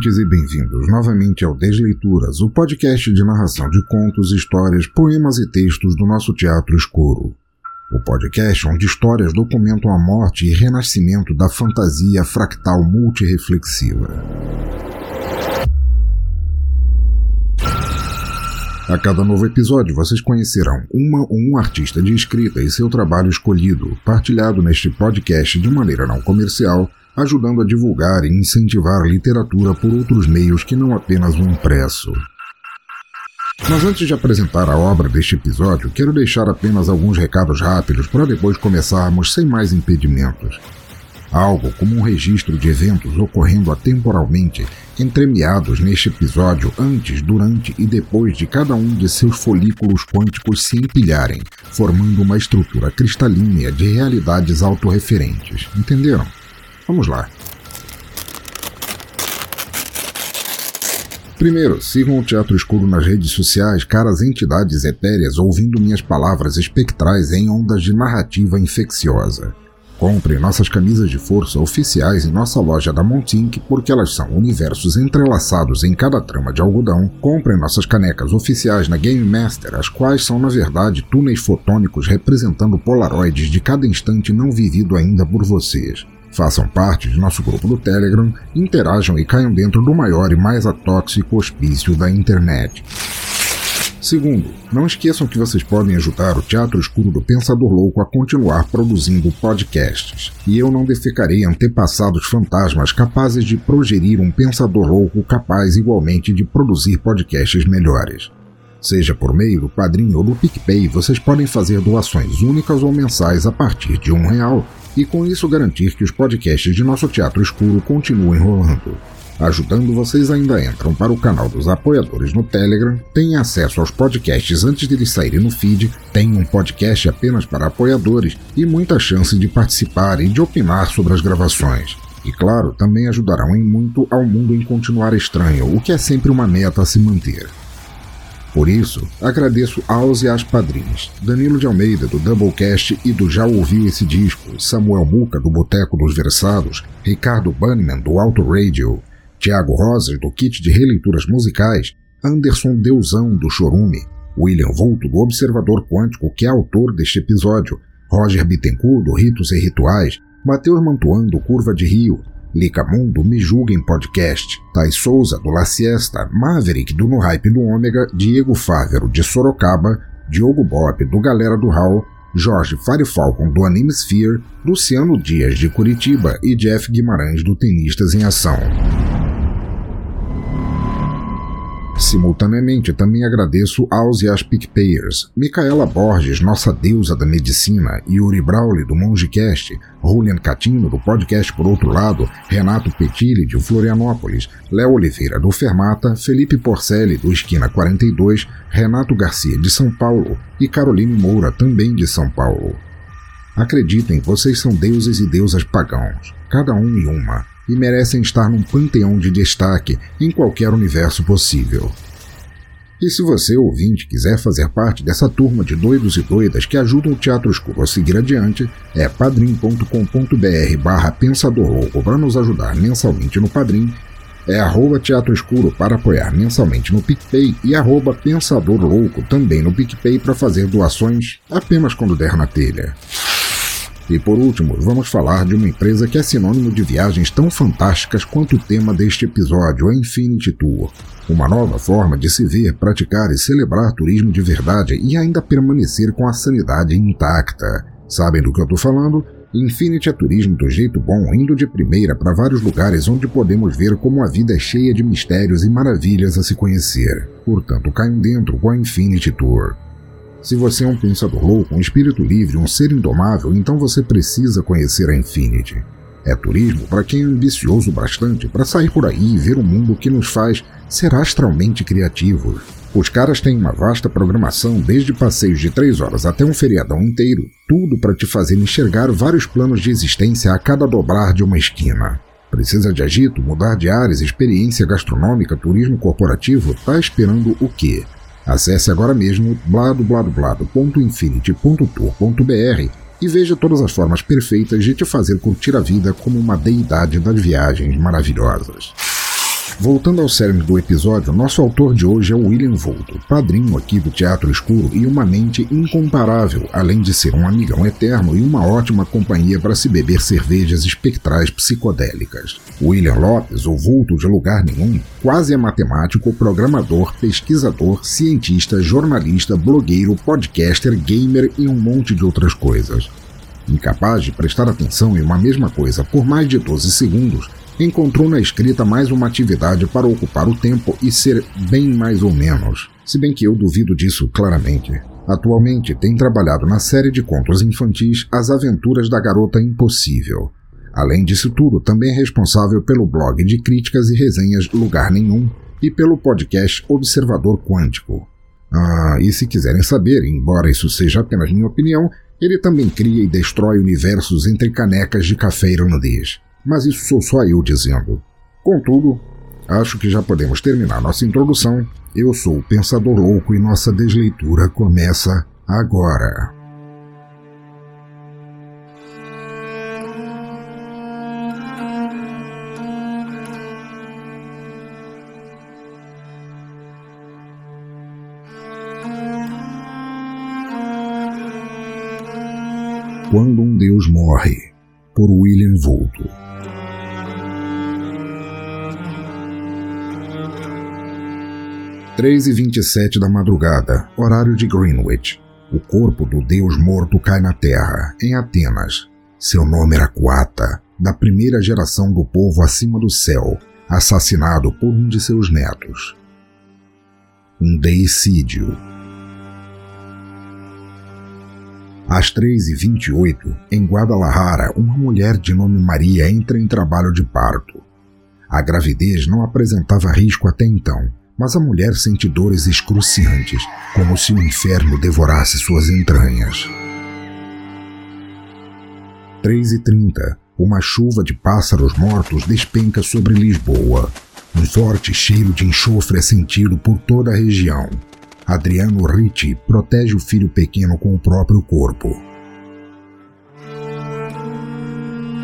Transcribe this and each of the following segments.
Ouvintes, e bem-vindos novamente ao Desleituras, o podcast de narração de contos, histórias, poemas e textos do nosso teatro escuro. O podcast onde histórias documentam a morte e renascimento da fantasia fractal multireflexiva. A cada novo episódio, vocês conhecerão uma ou um artista de escrita e seu trabalho escolhido, partilhado neste podcast de maneira não comercial ajudando a divulgar e incentivar literatura por outros meios que não apenas o impresso. Mas antes de apresentar a obra deste episódio, quero deixar apenas alguns recados rápidos para depois começarmos sem mais impedimentos. Algo como um registro de eventos ocorrendo atemporalmente, entremeados neste episódio antes, durante e depois de cada um de seus folículos quânticos se empilharem, formando uma estrutura cristalínea de realidades autorreferentes. Entenderam? Vamos lá. Primeiro, sigam o Teatro Escuro nas redes sociais, caras entidades etéreas ouvindo minhas palavras espectrais em ondas de narrativa infecciosa. Compre nossas camisas de força oficiais em nossa loja da Montink, porque elas são universos entrelaçados em cada trama de algodão. Compre nossas canecas oficiais na Game Master, as quais são na verdade túneis fotônicos representando polaroides de cada instante não vivido ainda por vocês. Façam parte de nosso grupo do Telegram, interajam e caiam dentro do maior e mais atóxico hospício da internet. Segundo, não esqueçam que vocês podem ajudar o Teatro Escuro do Pensador Louco a continuar produzindo podcasts. E eu não defecarei antepassados fantasmas capazes de progerir um Pensador Louco capaz igualmente de produzir podcasts melhores. Seja por meio do Padrinho ou do PicPay, vocês podem fazer doações únicas ou mensais a partir de um real e com isso garantir que os podcasts de nosso Teatro Escuro continuem rolando. Ajudando, vocês ainda entram para o canal dos apoiadores no Telegram, têm acesso aos podcasts antes de eles saírem no feed, têm um podcast apenas para apoiadores e muita chance de participar e de opinar sobre as gravações. E claro, também ajudarão em muito ao mundo em continuar estranho, o que é sempre uma meta a se manter. Por isso, agradeço aos e às padrinhos Danilo de Almeida, do Doublecast e do Já Ouviu Esse Disco, Samuel Muca, do Boteco dos Versados, Ricardo Bunnyman, do Auto Radio, Tiago Rosas, do Kit de Releituras Musicais, Anderson Deusão, do Chorume, William Volto, do Observador Quântico, que é autor deste episódio, Roger Bittencourt, do Ritos e Rituais, Matheus Mantuan, do Curva de Rio, Licamundo Me Julguem Podcast, Thais Souza, do La Siesta, Maverick, do No Hype do Ômega, Diego Fávero, de Sorocaba, Diogo Bob, do Galera do Hall, Jorge Fire Falcon, do Anime Sphere, Luciano Dias, de Curitiba. E Jeff Guimarães, do Tenistas em Ação. Simultaneamente, também agradeço aos e às PicPayers, Micaela Borges, nossa deusa da medicina, Yuri Brawley, do MongeCast, Julian Catino, do podcast Por Outro Lado, Renato Petilli, de Florianópolis, Léo Oliveira, do Fermata, Felipe Porcelli, do Esquina 42, Renato Garcia, de São Paulo, e Caroline Moura, também de São Paulo. Acreditem, vocês são deuses e deusas pagãos, cada um e uma e merecem estar num panteão de destaque em qualquer universo possível. E se você, ouvinte, quiser fazer parte dessa turma de doidos e doidas que ajudam o Teatro Escuro a seguir adiante, é padrim.com.br barra Pensador Louco para nos ajudar mensalmente no Padrim, é arroba Teatro Escuro para apoiar mensalmente no PicPay e arroba Pensador Louco também no PicPay para fazer doações apenas quando der na telha. E por último, vamos falar de uma empresa que é sinônimo de viagens tão fantásticas quanto o tema deste episódio, a Infinity Tour. Uma nova forma de se ver, praticar e celebrar turismo de verdade e ainda permanecer com a sanidade intacta. Sabem do que eu estou falando? Infinity é turismo do jeito bom, indo de primeira para vários lugares onde podemos ver como a vida é cheia de mistérios e maravilhas a se conhecer. Portanto, caiam dentro com a Infinity Tour. Se você é um pensador louco, um espírito livre, um ser indomável, então você precisa conhecer a Infinity. É turismo para quem é ambicioso bastante para sair por aí e ver um mundo que nos faz ser astralmente criativos. Os caras têm uma vasta programação, desde passeios de três horas até um feriadão inteiro, tudo para te fazer enxergar vários planos de existência a cada dobrar de uma esquina. Precisa de agito, mudar de áreas, experiência gastronômica, turismo corporativo? Tá esperando o quê? Acesse agora mesmo bladobladoblado.infinity.tour.br e veja todas as formas perfeitas de te fazer curtir a vida como uma deidade das viagens maravilhosas. Voltando ao cerne do episódio, nosso autor de hoje é William Volto, padrinho aqui do Teatro Escuro e uma mente incomparável, além de ser um amigão eterno e uma ótima companhia para se beber cervejas espectrais psicodélicas. William Lopes, ou Vulto de lugar nenhum, quase é matemático, programador, pesquisador, cientista, jornalista, blogueiro, podcaster, gamer e um monte de outras coisas. Incapaz de prestar atenção em uma mesma coisa por mais de 12 segundos, encontrou na escrita mais uma atividade para ocupar o tempo e ser bem mais ou menos, se bem que eu duvido disso claramente. Atualmente tem trabalhado na série de contos infantis As Aventuras da Garota Impossível. Além disso tudo, também é responsável pelo blog de críticas e resenhas Lugar Nenhum e pelo podcast Observador Quântico. Ah, e se quiserem saber, embora isso seja apenas minha opinião, ele também cria e destrói universos entre canecas de café irlandês mas isso sou só eu dizendo. Contudo, acho que já podemos terminar nossa introdução. Eu sou o Pensador Louco e nossa desleitura começa agora. Quando um Deus morre, por William Volto. 3 e 27 da madrugada, horário de Greenwich. O corpo do deus morto cai na terra, em Atenas. Seu nome era Quata, da primeira geração do povo acima do céu, assassinado por um de seus netos. Um deicídio. Às 3h28, em Guadalajara, uma mulher de nome Maria entra em trabalho de parto. A gravidez não apresentava risco até então, mas a mulher sente dores excruciantes, como se o inferno devorasse suas entranhas. 3 e 30 Uma chuva de pássaros mortos despenca sobre Lisboa. Um forte cheiro de enxofre é sentido por toda a região. Adriano Ricci protege o filho pequeno com o próprio corpo.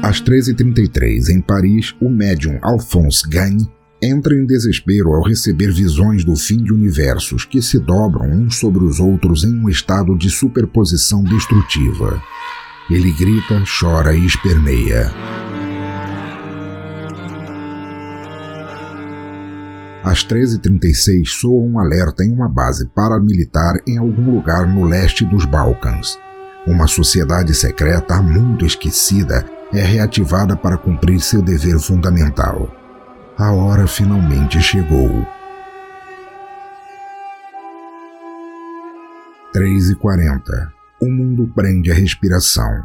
Às 13h33, em Paris, o médium Alphonse Gagne entra em desespero ao receber visões do fim de universos que se dobram uns sobre os outros em um estado de superposição destrutiva. Ele grita, chora e esperneia. Às 13h36 soa um alerta em uma base paramilitar em algum lugar no leste dos Balcãs. Uma sociedade secreta muito esquecida é reativada para cumprir seu dever fundamental a hora finalmente chegou. Três e quarenta. O mundo prende a respiração.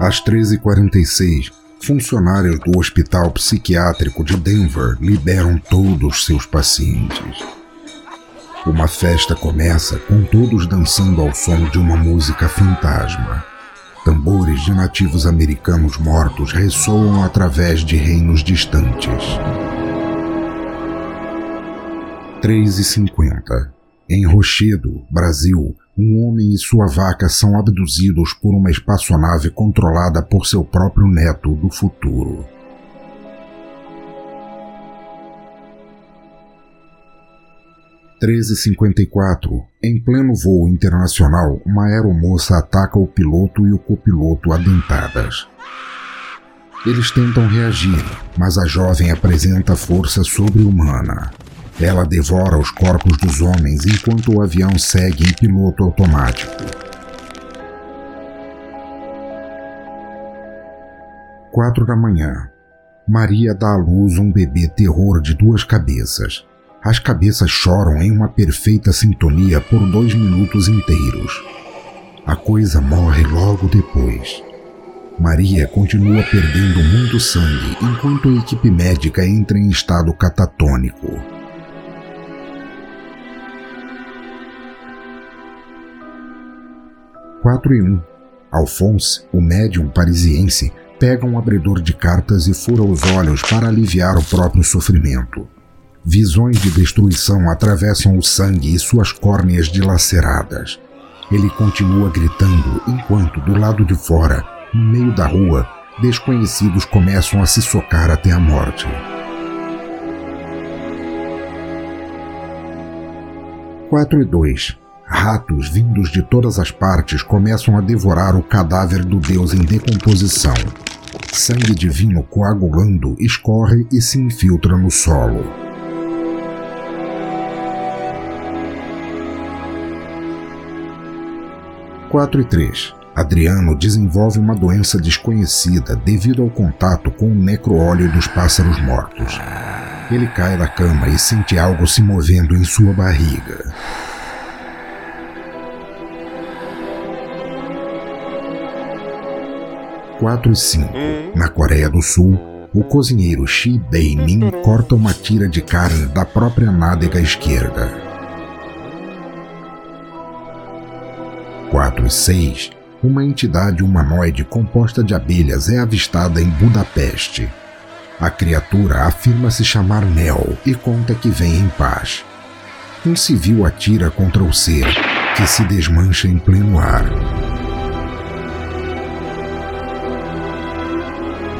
Às 13h46, funcionários do Hospital Psiquiátrico de Denver liberam todos seus pacientes. Uma festa começa com todos dançando ao som de uma música fantasma. Tambores de nativos americanos mortos ressoam através de reinos distantes. 3 e 50 Em Rochedo, Brasil, um homem e sua vaca são abduzidos por uma espaçonave controlada por seu próprio neto do futuro. 1354. Em pleno voo internacional, uma aeromoça ataca o piloto e o copiloto a dentadas. Eles tentam reagir, mas a jovem apresenta força sobre-humana. Ela devora os corpos dos homens enquanto o avião segue em piloto automático. Quatro da manhã. Maria dá à luz um bebê terror de duas cabeças. As cabeças choram em uma perfeita sintonia por dois minutos inteiros. A coisa morre logo depois. Maria continua perdendo muito sangue enquanto a equipe médica entra em estado catatônico. Quatro e um. Alphonse, o médium parisiense, pega um abridor de cartas e fura os olhos para aliviar o próprio sofrimento. Visões de destruição atravessam o sangue e suas córneas dilaceradas. Ele continua gritando enquanto, do lado de fora, no meio da rua, desconhecidos começam a se socar até a morte. Quatro e dois. Ratos vindos de todas as partes começam a devorar o cadáver do deus em decomposição. Sangue divino coagulando escorre e se infiltra no solo. Quatro e três. Adriano desenvolve uma doença desconhecida devido ao contato com o necroóleo dos pássaros mortos. Ele cai da cama e sente algo se movendo em sua barriga. Quatro e cinco. Na Coreia do Sul, o cozinheiro Shi Bei-min corta uma tira de carne da própria nádega esquerda. 4 e 6 uma entidade humanoide composta de abelhas é avistada em Budapeste. A criatura afirma se chamar Nel e conta que vem em paz. Um civil atira contra o ser, que se desmancha em pleno ar.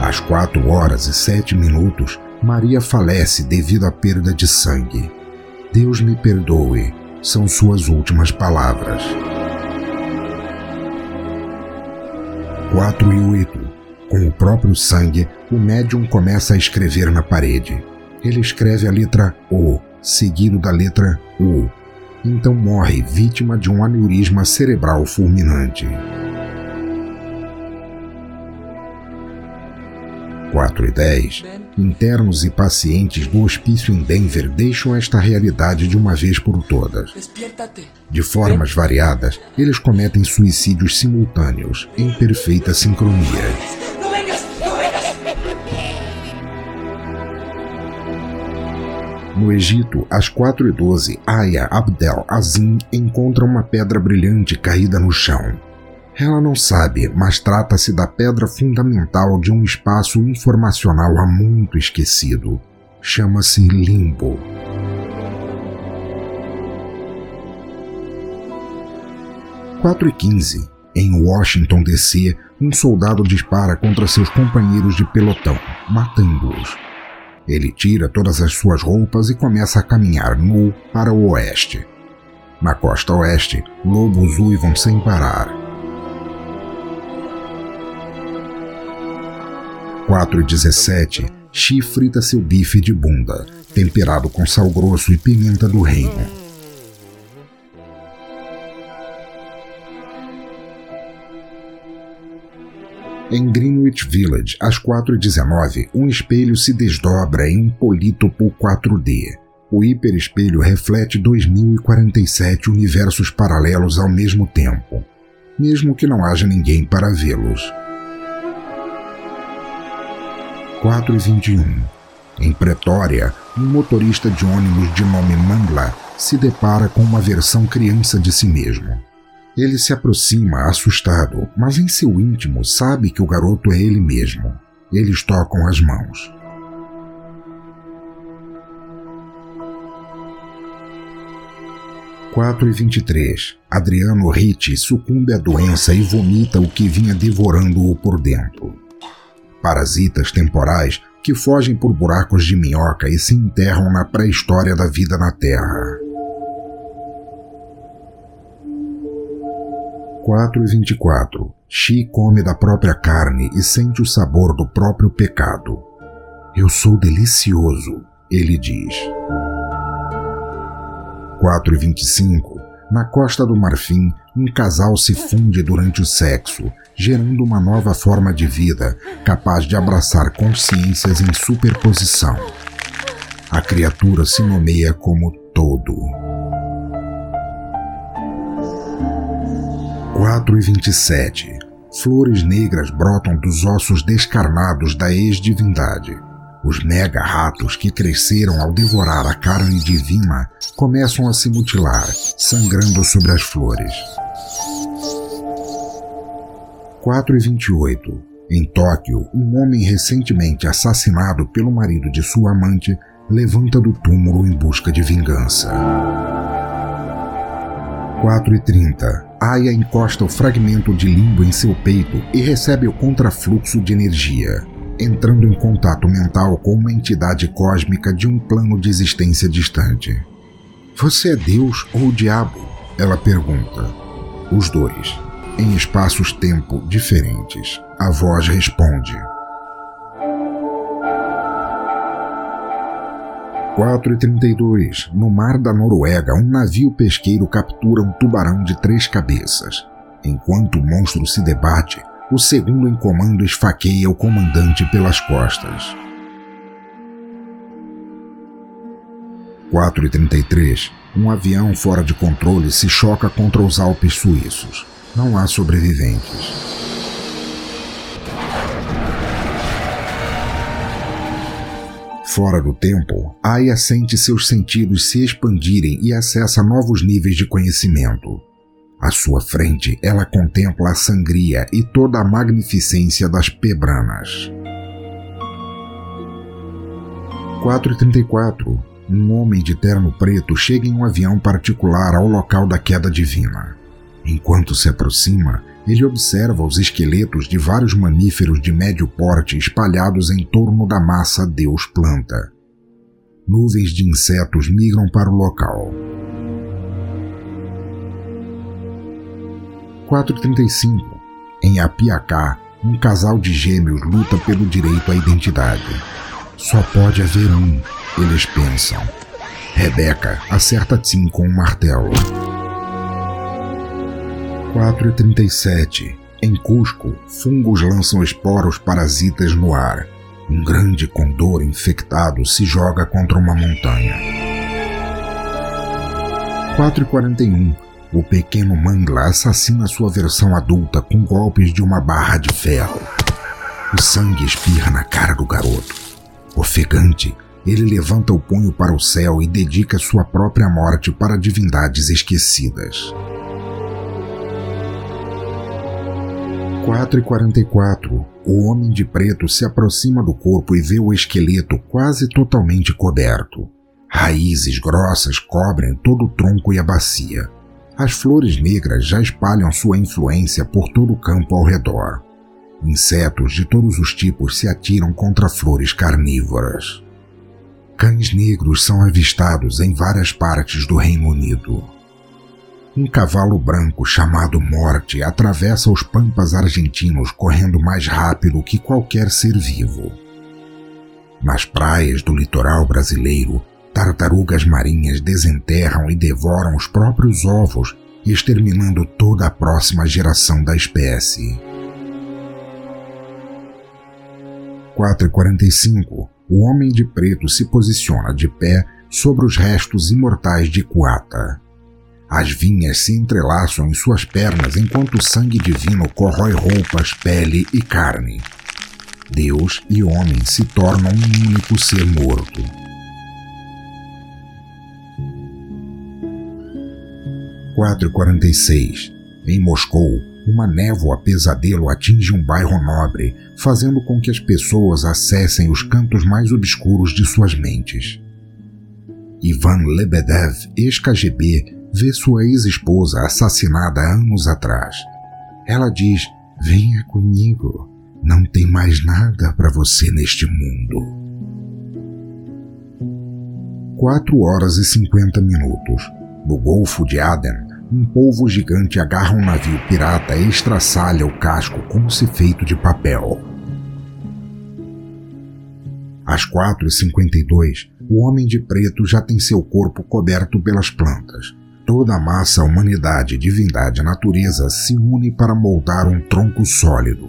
Às quatro horas e sete minutos, Maria falece devido à perda de sangue. Deus me perdoe, são suas últimas palavras. 4 e 8. Com o próprio sangue, o médium começa a escrever na parede. Ele escreve a letra O, seguido da letra U. Então morre vítima de um aneurisma cerebral fulminante. 4 e 10. Internos e pacientes do hospício em Denver deixam esta realidade de uma vez por todas. De formas variadas, eles cometem suicídios simultâneos, em perfeita sincronia. No Egito, às 4 e 12, Aya Abdel Azim encontra uma pedra brilhante caída no chão. Ela não sabe, mas trata-se da pedra fundamental de um espaço informacional há muito esquecido. Chama-se Limbo. Quatro e quinze. Em Washington, D.C., um soldado dispara contra seus companheiros de pelotão, matando-os. Ele tira todas as suas roupas e começa a caminhar nu para o oeste. Na costa oeste, lobos uivam sem parar. 4 e 17, Xi frita seu bife de bunda, temperado com sal grosso e pimenta do reino. Em Greenwich Village, às 4h19, um espelho se desdobra em um polítopo 4D. O hiperespelho reflete 2047 universos paralelos ao mesmo tempo, mesmo que não haja ninguém para vê-los. 4 e 21. Em Pretória, um motorista de ônibus de nome Mangla se depara com uma versão criança de si mesmo. Ele se aproxima assustado, mas em seu íntimo sabe que o garoto é ele mesmo. Eles tocam as mãos. E vinte Adriano Ritti sucumbe à doença e vomita o que vinha devorando-o por dentro parasitas temporais que fogem por buracos de minhoca e se enterram na pré-história da vida na Terra. 4 e 24. Xi come da própria carne e sente o sabor do próprio pecado. Eu sou delicioso, ele diz. 4 e 25, na Costa do Marfim, um casal se funde durante o sexo, gerando uma nova forma de vida capaz de abraçar consciências em superposição. A criatura se nomeia como Todo. 4 e 27. Flores negras brotam dos ossos descarnados da ex-divindade. Os mega-ratos que cresceram ao devorar a carne divina começam a se mutilar, sangrando sobre as flores. 4 e 28. Em Tóquio, um homem recentemente assassinado pelo marido de sua amante levanta do túmulo em busca de vingança. 4 e 30. Aya encosta o fragmento de limbo em seu peito e recebe o contrafluxo de energia, entrando em contato mental com uma entidade cósmica de um plano de existência distante. Você é Deus ou o diabo? Ela pergunta. Os dois, em espaços-tempo diferentes. A voz responde. 4 e 32, no mar da Noruega, um navio pesqueiro captura um tubarão de três cabeças. Enquanto o monstro se debate, o segundo em comando esfaqueia o comandante pelas costas. 4 e 33, um avião fora de controle se choca contra os Alpes suíços. Não há sobreviventes. Fora do tempo, Aya sente seus sentidos se expandirem e acessa novos níveis de conhecimento. À sua frente, ela contempla a sangria e toda a magnificência das pebranas. 434. Um homem de terno preto chega em um avião particular ao local da queda divina. Enquanto se aproxima, ele observa os esqueletos de vários mamíferos de médio porte espalhados em torno da massa Deus planta. Nuvens de insetos migram para o local. 435. Em Apiacá, um casal de gêmeos luta pelo direito à identidade. Só pode haver um, eles pensam. Rebeca acerta Tim com um martelo. 4 e 37. Em Cusco, fungos lançam esporos parasitas no ar. Um grande condor infectado se joga contra uma montanha. 4 e 41. O pequeno Mangla assassina sua versão adulta com golpes de uma barra de ferro. O sangue espirra na cara do garoto. Ofegante, ele levanta o punho para o céu e dedica sua própria morte para divindades esquecidas. 4 e 44, o homem de preto se aproxima do corpo e vê o esqueleto quase totalmente coberto. Raízes grossas cobrem todo o tronco e a bacia. As flores negras já espalham sua influência por todo o campo ao redor. Insetos de todos os tipos se atiram contra flores carnívoras. Cães negros são avistados em várias partes do Reino Unido. Um cavalo branco chamado Morte atravessa os pampas argentinos correndo mais rápido que qualquer ser vivo. Nas praias do litoral brasileiro, tartarugas marinhas desenterram e devoram os próprios ovos, exterminando toda a próxima geração da espécie. 4:45 O homem de preto se posiciona de pé sobre os restos imortais de Kuata. As vinhas se entrelaçam em suas pernas enquanto o sangue divino corrói roupas, pele e carne. Deus e homem se tornam um único ser morto. Quatro quarenta Em Moscou, uma névoa pesadelo atinge um bairro nobre, fazendo com que as pessoas acessem os cantos mais obscuros de suas mentes. Ivan Lebedev, ex-KGB, vê sua ex-esposa assassinada anos atrás. Ela diz: Venha comigo, não tem mais nada para você neste mundo. 4 horas e 50 minutos. No Golfo de Aden, um polvo gigante agarra um navio pirata e estraçalha o casco como se feito de papel. Às 4h52, o homem de preto já tem seu corpo coberto pelas plantas. Toda a massa, humanidade, divindade, natureza se une para moldar um tronco sólido.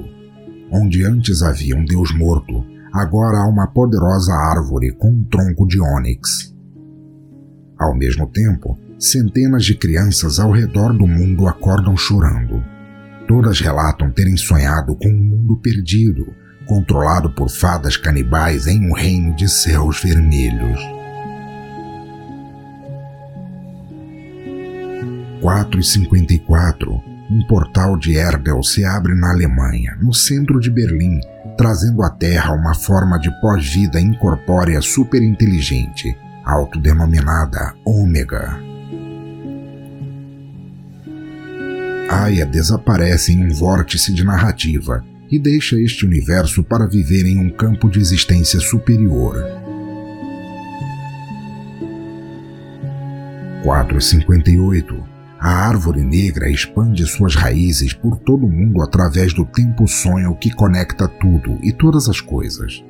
Onde antes havia um deus morto, agora há uma poderosa árvore com um tronco de ônix. Ao mesmo tempo, centenas de crianças ao redor do mundo acordam chorando. Todas relatam terem sonhado com um mundo perdido, controlado por fadas canibais em um reino de céus vermelhos. 4 e 54 um portal de Erdel se abre na Alemanha, no centro de Berlim, trazendo à Terra uma forma de pós-vida incorpórea superinteligente, autodenominada Ômega. Aya desaparece em um vórtice de narrativa e deixa este universo para viver em um campo de existência superior. 458 A árvore negra expande suas raízes por todo o mundo através do tempo-sonho que conecta tudo e todas as coisas.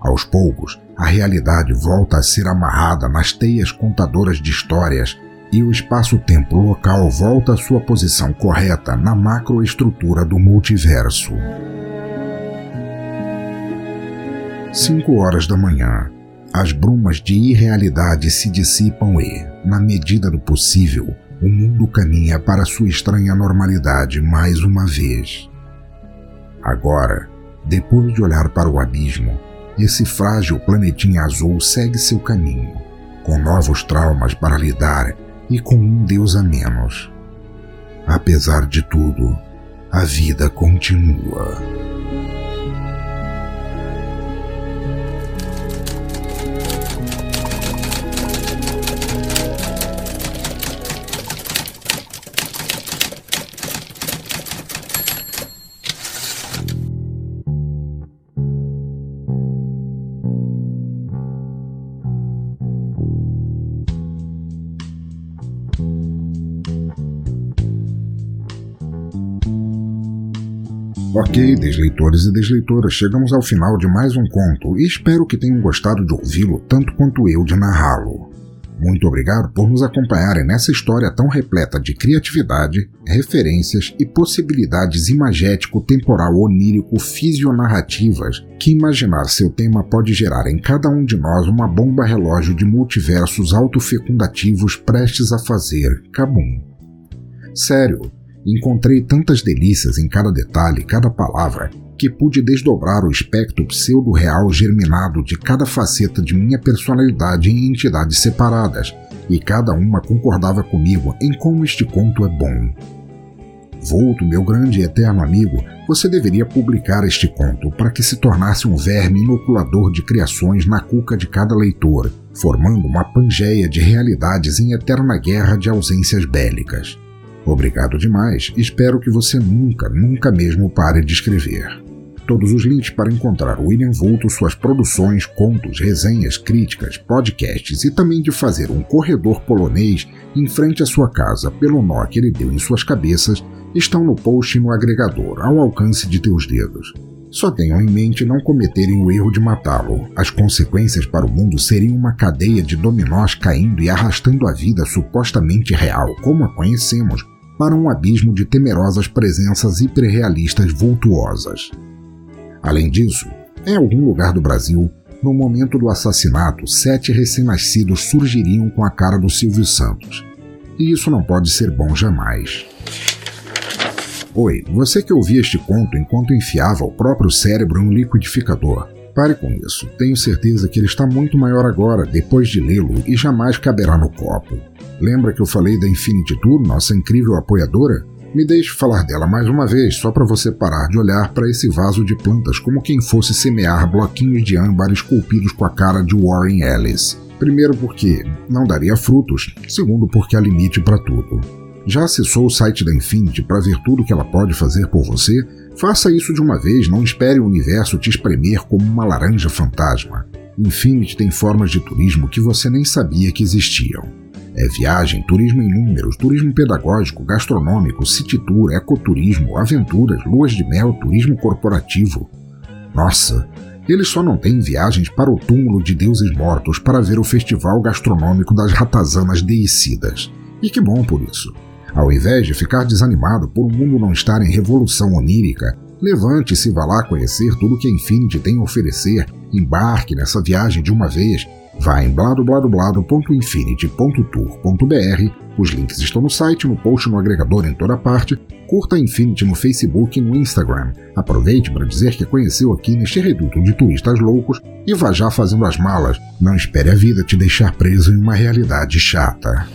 Aos poucos, a realidade volta a ser amarrada nas teias contadoras de histórias e o espaço-tempo local volta à sua posição correta na macroestrutura do multiverso. 5 horas da manhã. As brumas de irrealidade se dissipam e, na medida do possível, o mundo caminha para sua estranha normalidade mais uma vez. Agora, depois de olhar para o abismo, esse frágil planetinha azul segue seu caminho, com novos traumas para lidar e com um Deus a menos. Apesar de tudo, a vida continua. Ok, desleitores e desleitoras, chegamos ao final de mais um conto e espero que tenham gostado de ouvi-lo tanto quanto eu de narrá-lo. Muito obrigado por nos acompanharem nessa história tão repleta de criatividade, referências e possibilidades imagético-temporal onírico-fisionarrativas que imaginar seu tema pode gerar em cada um de nós uma bomba relógio de multiversos autofecundativos prestes a fazer cabum. Sério, Encontrei tantas delícias em cada detalhe, cada palavra, que pude desdobrar o espectro pseudo-real germinado de cada faceta de minha personalidade em entidades separadas, e cada uma concordava comigo em como este conto é bom. Volto, meu grande e eterno amigo, você deveria publicar este conto para que se tornasse um verme inoculador de criações na cuca de cada leitor, formando uma pangeia de realidades em eterna guerra de ausências bélicas. Obrigado demais, espero que você nunca, nunca mesmo pare de escrever. Todos os links para encontrar William Vulto, suas produções, contos, resenhas, críticas, podcasts e também de fazer um corredor polonês em frente à sua casa pelo nó que ele deu em suas cabeças estão no post no agregador, ao alcance de teus dedos. Só tenham em mente não cometerem o erro de matá-lo. As consequências para o mundo seriam uma cadeia de dominós caindo e arrastando a vida supostamente real, como a conhecemos, para um abismo de temerosas presenças hiperrealistas vultuosas. Além disso, em algum lugar do Brasil, no momento do assassinato, sete recém-nascidos surgiriam com a cara do Silvio Santos. E isso não pode ser bom jamais. Oi, você que ouvia este conto enquanto enfiava o próprio cérebro em um liquidificador. Pare com isso, tenho certeza que ele está muito maior agora, depois de lê-lo, e jamais caberá no copo. Lembra que eu falei da Infinity Tour, nossa incrível apoiadora? Me deixe falar dela mais uma vez, só para você parar de olhar para esse vaso de plantas como quem fosse semear bloquinhos de âmbar esculpidos com a cara de Warren Ellis. Primeiro, porque não daria frutos, segundo, porque há limite para tudo. Já acessou o site da Infinity para ver tudo que ela pode fazer por você? Faça isso de uma vez, não espere o universo te espremer como uma laranja fantasma. Infinity tem formas de turismo que você nem sabia que existiam. É viagem, turismo em números, turismo pedagógico, gastronômico, city tour, ecoturismo, aventuras, luas de mel, turismo corporativo. Nossa, Eles só não têm viagens para o túmulo de deuses mortos para ver o festival gastronômico das ratazanas deicidas. E que bom por isso. Ao invés de ficar desanimado por o mundo não estar em revolução onírica, levante-se e vá lá conhecer tudo que a Infinity tem a oferecer, embarque nessa viagem de uma vez Vá em bladobladoblado.infinity.tour.br, os links estão no site, no post, no agregador em toda parte. Curta a Infinity no Facebook e no Instagram. Aproveite para dizer que conheceu aqui neste reduto de turistas loucos e vá já fazendo as malas. Não espere a vida te deixar preso em uma realidade chata.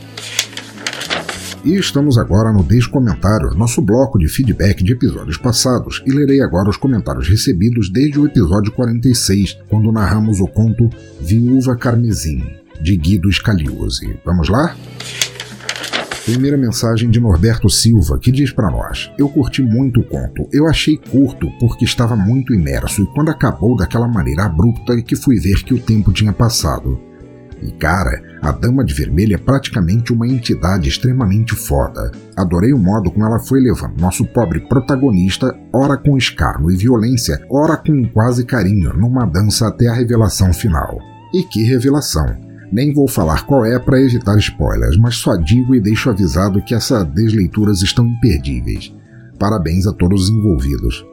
E estamos agora no Descomentários, nosso bloco de feedback de episódios passados, e lerei agora os comentários recebidos desde o episódio 46, quando narramos o conto Viúva Carmesim, de Guido Scaliose. Vamos lá? Primeira mensagem de Norberto Silva, que diz para nós: Eu curti muito o conto. Eu achei curto porque estava muito imerso e quando acabou daquela maneira abrupta que fui ver que o tempo tinha passado. E cara, a Dama de Vermelho é praticamente uma entidade extremamente foda. Adorei o modo como ela foi levando nosso pobre protagonista, ora com escarno e violência, ora com quase carinho, numa dança até a revelação final. E que revelação! Nem vou falar qual é para evitar spoilers, mas só digo e deixo avisado que essas desleituras estão imperdíveis. Parabéns a todos os envolvidos.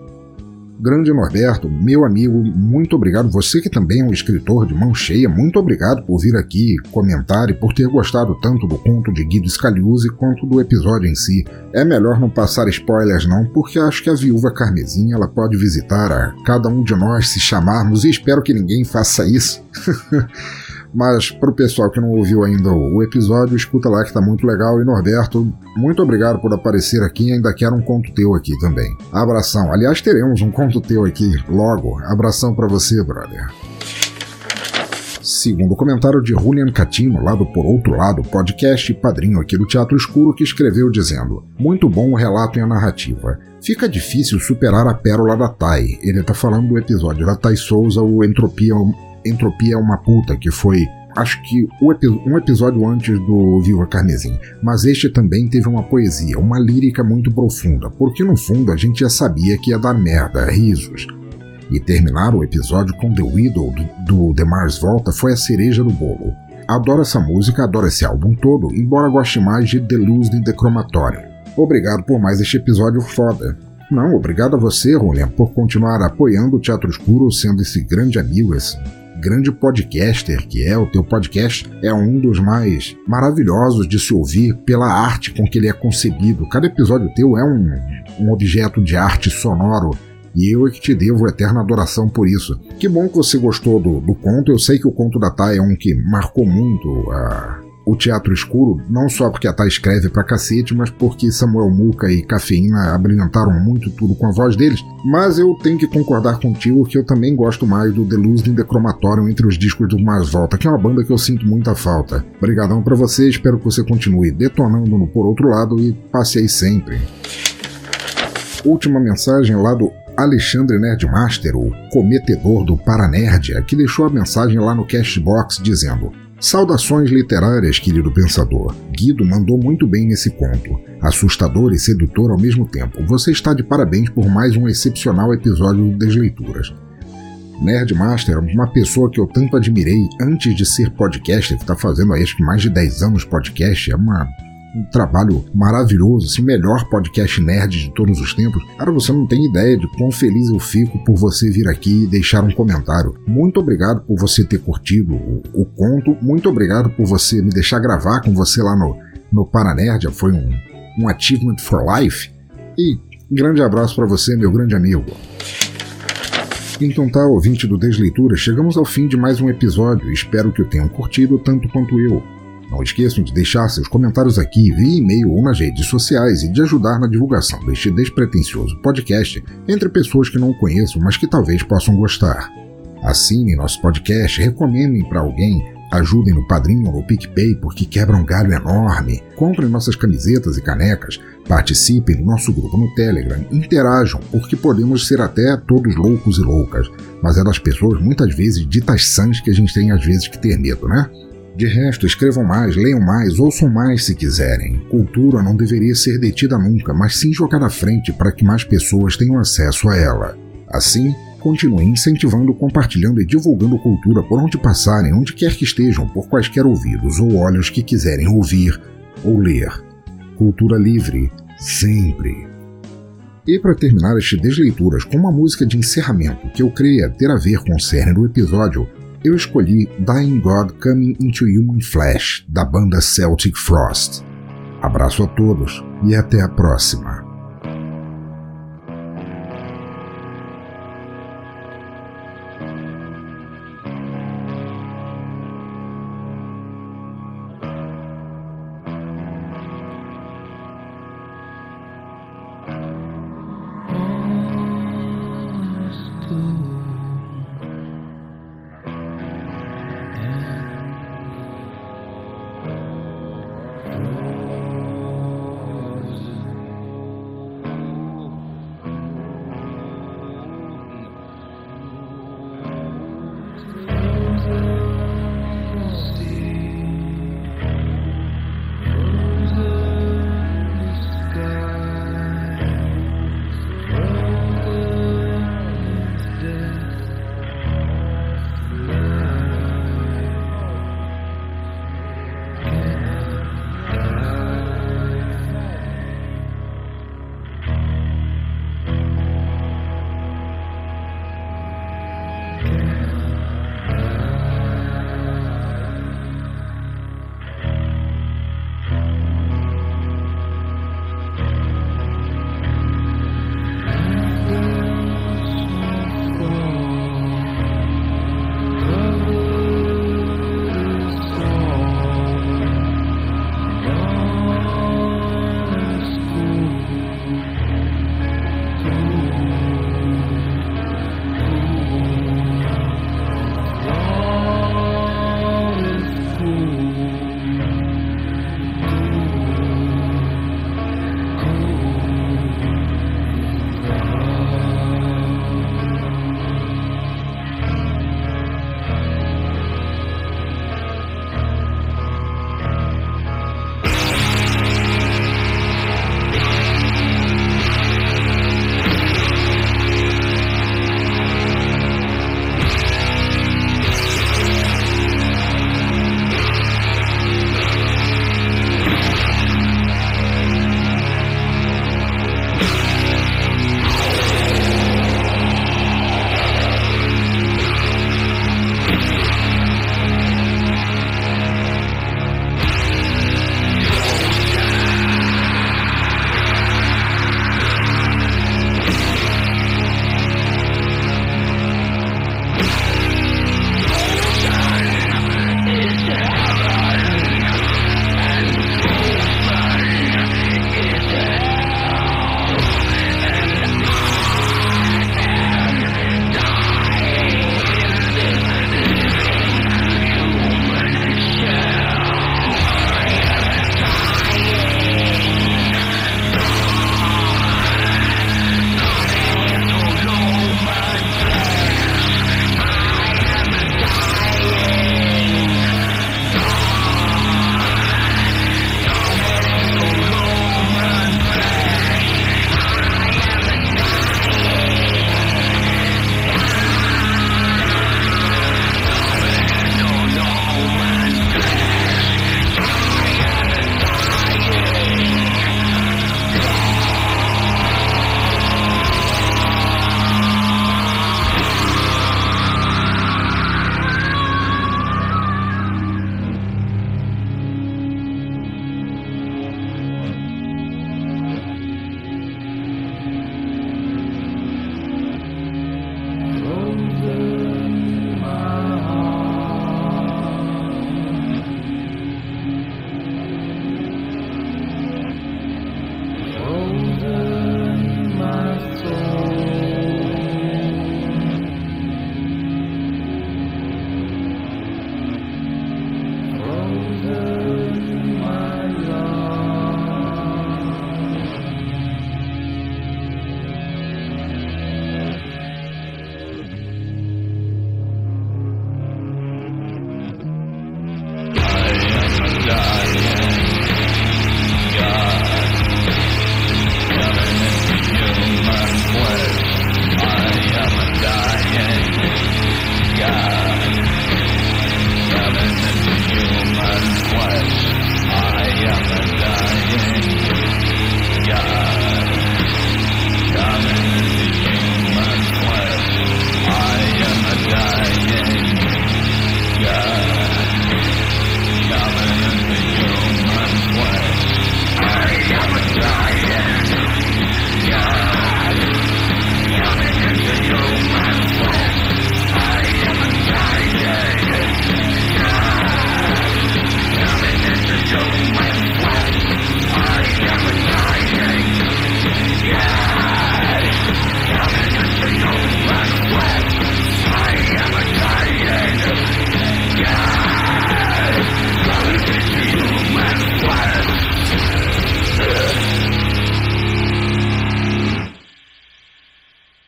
Grande Norberto, meu amigo, muito obrigado. Você que também é um escritor de mão cheia, muito obrigado por vir aqui comentar e por ter gostado tanto do conto de Guido Scaliuzzi quanto do episódio em si. É melhor não passar spoilers não, porque acho que a viúva Carmesim ela pode visitar a cada um de nós se chamarmos e espero que ninguém faça isso. Mas para o pessoal que não ouviu ainda o episódio, escuta lá que tá muito legal. E Norberto, muito obrigado por aparecer aqui. Ainda quero um conto teu aqui também. Abração. Aliás, teremos um conto teu aqui logo. Abração para você, brother. Segundo comentário de Julian Catino, lá do Por Outro Lado, podcast padrinho aqui do Teatro Escuro, que escreveu dizendo: Muito bom o relato e a narrativa. Fica difícil superar a pérola da Tai. Ele tá falando do episódio da Tai Souza, o Entropia Entropia é uma puta, que foi acho que um episódio antes do Viva Carmesim, mas este também teve uma poesia, uma lírica muito profunda, porque no fundo a gente já sabia que ia dar merda, risos. E terminar o episódio com The Widow do, The Mars Volta foi a cereja do bolo. Adoro essa música, adoro esse álbum todo, embora goste mais de The Luz in the Chromatorium. Obrigado por mais este episódio foda. Não, obrigado a você, Julian, por continuar apoiando o Teatro Escuro, sendo esse grande amigo, esse grande podcaster que é, o teu podcast é um dos mais maravilhosos de se ouvir pela arte com que ele é concebido. Cada episódio teu é um, um objeto de arte sonoro e eu é que te devo eterna adoração por isso. Que bom que você gostou do, do conto. Eu sei que o conto da Thay é um que marcou muito a, o Teatro Escuro, não só porque a Thay escreve pra cacete, mas porque Samuel Muca e Cafeína abrilhantaram muito tudo com a voz deles. Mas eu tenho que concordar contigo que eu também gosto mais do The Luz the Chromatorium entre os discos do Mais Volta, que é uma banda que eu sinto muita falta. Obrigadão para você, espero que você continue detonando no Por Outro Lado e passe aí sempre. Última mensagem lá do Alexandre Nerdmaster, o cometedor do Paranerdia, que deixou a mensagem lá no Cashbox dizendo Saudações literárias, querido pensador. Guido mandou muito bem nesse conto. Assustador e sedutor ao mesmo tempo. Você está de parabéns por mais um excepcional episódio das leituras. Nerdmaster, uma pessoa que eu tanto admirei antes de ser podcaster, que está fazendo aí acho que mais de 10 anos podcast, é uma um trabalho maravilhoso, assim, melhor podcast nerd de todos os tempos. Cara, você não tem ideia de quão feliz eu fico por você vir aqui e deixar um comentário. Muito obrigado por você ter curtido o, o conto, muito obrigado por você me deixar gravar com você lá no, no Paranerd, foi um, um achievement for life. E grande abraço para você, meu grande amigo. Então tá, ouvinte do Desleitura, chegamos ao fim de mais um episódio. Espero que o tenham curtido tanto quanto eu. Não esqueçam de deixar seus comentários aqui via e-mail ou nas redes sociais e de ajudar na divulgação deste despretensioso podcast entre pessoas que não o conheçam, mas que talvez possam gostar. Assinem nosso podcast, recomendem para alguém, ajudem no Padrinho ou no PicPay porque quebram um galho enorme, comprem nossas camisetas e canecas, participem do nosso grupo no Telegram, interajam porque podemos ser até todos loucos e loucas, mas é das pessoas muitas vezes ditas sãs que a gente tem às vezes que ter medo, né? De resto, escrevam mais, leiam mais, ouçam mais se quiserem. Cultura não deveria ser detida nunca, mas sim jogada à frente para que mais pessoas tenham acesso a ela. Assim, continuem incentivando, compartilhando e divulgando cultura por onde passarem, onde quer que estejam, por quaisquer ouvidos ou olhos que quiserem ouvir ou ler. Cultura livre, sempre. E para terminar este Desleituras com uma música de encerramento que eu creia ter a ver com o cerne do episódio, eu escolhi Dying God Coming into Human Flesh, da banda Celtic Frost. Abraço a todos e até a próxima.